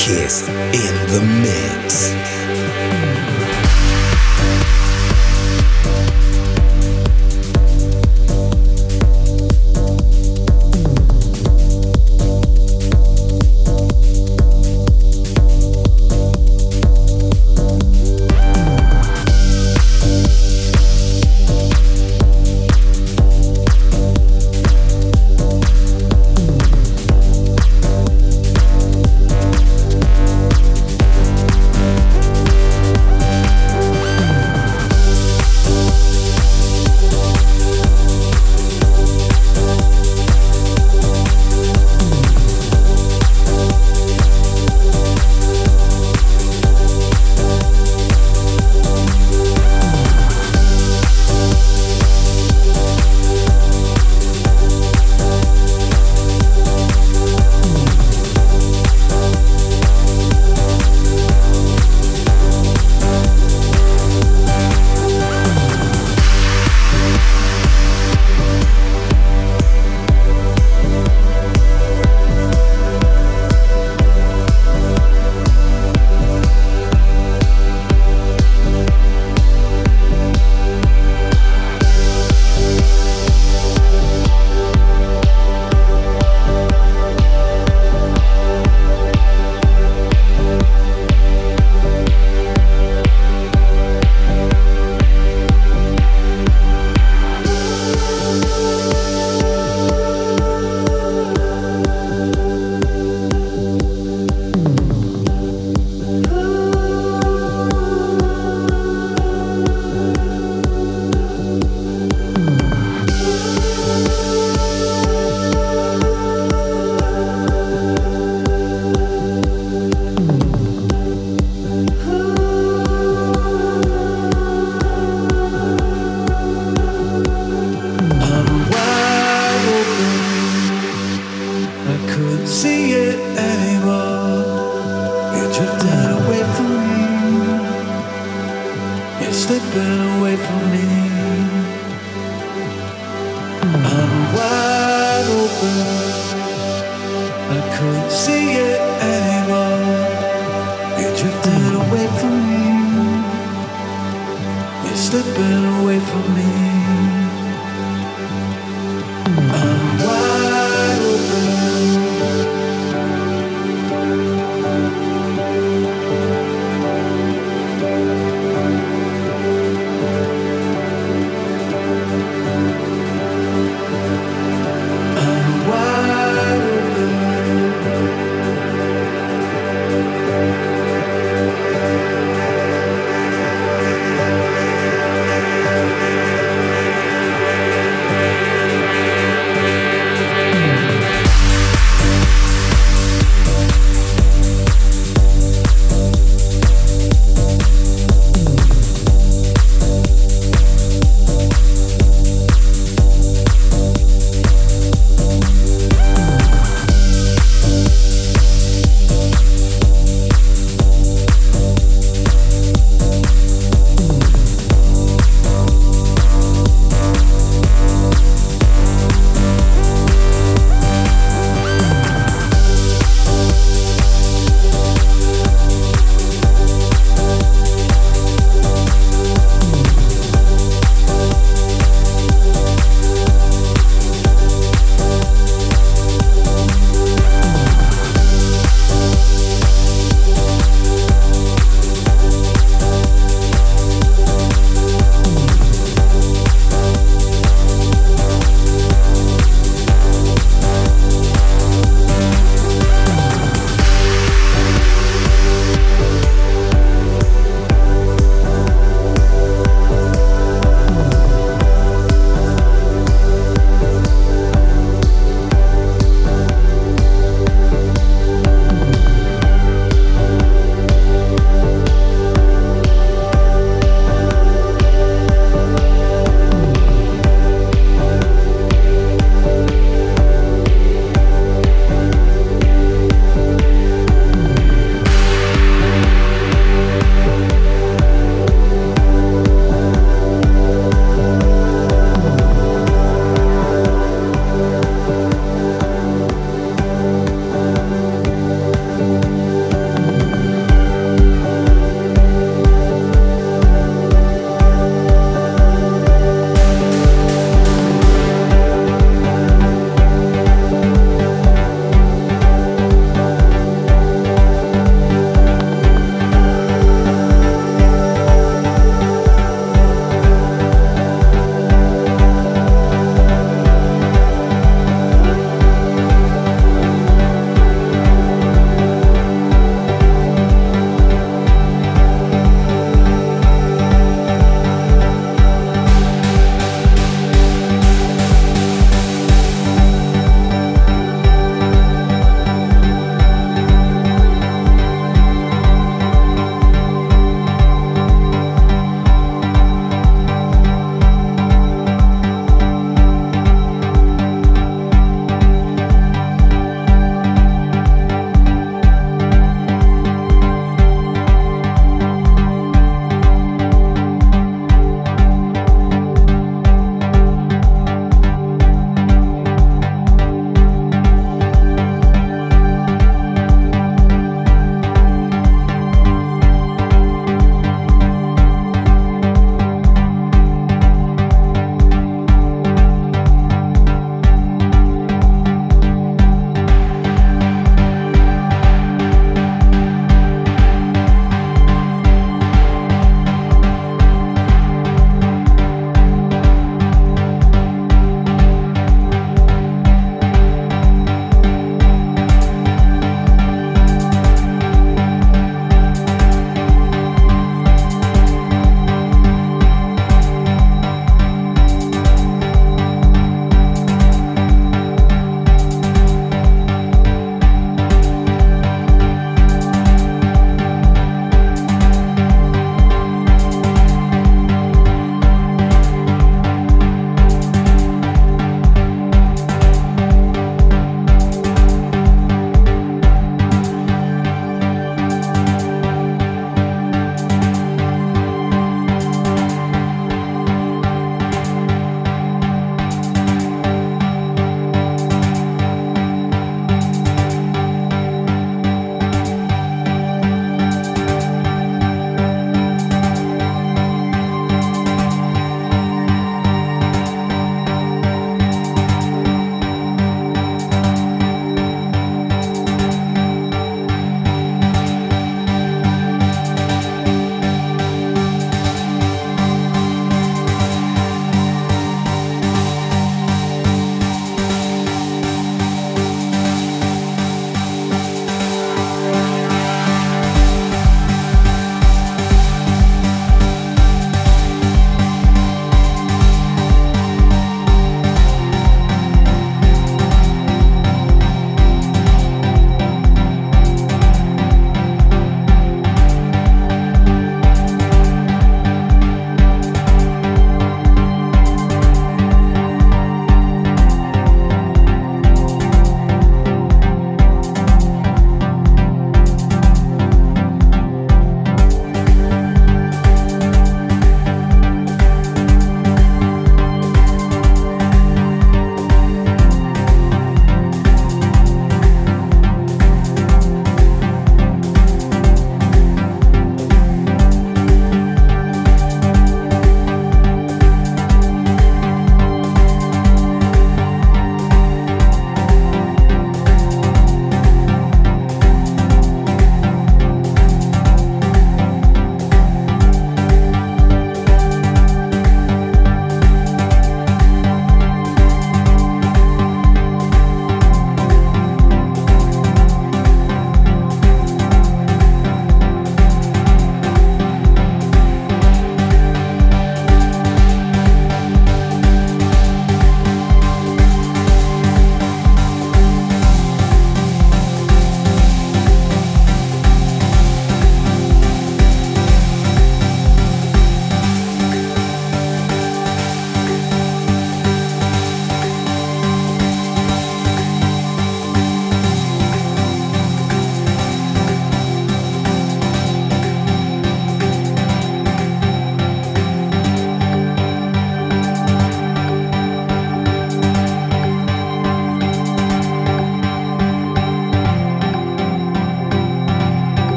Kiss in the mix.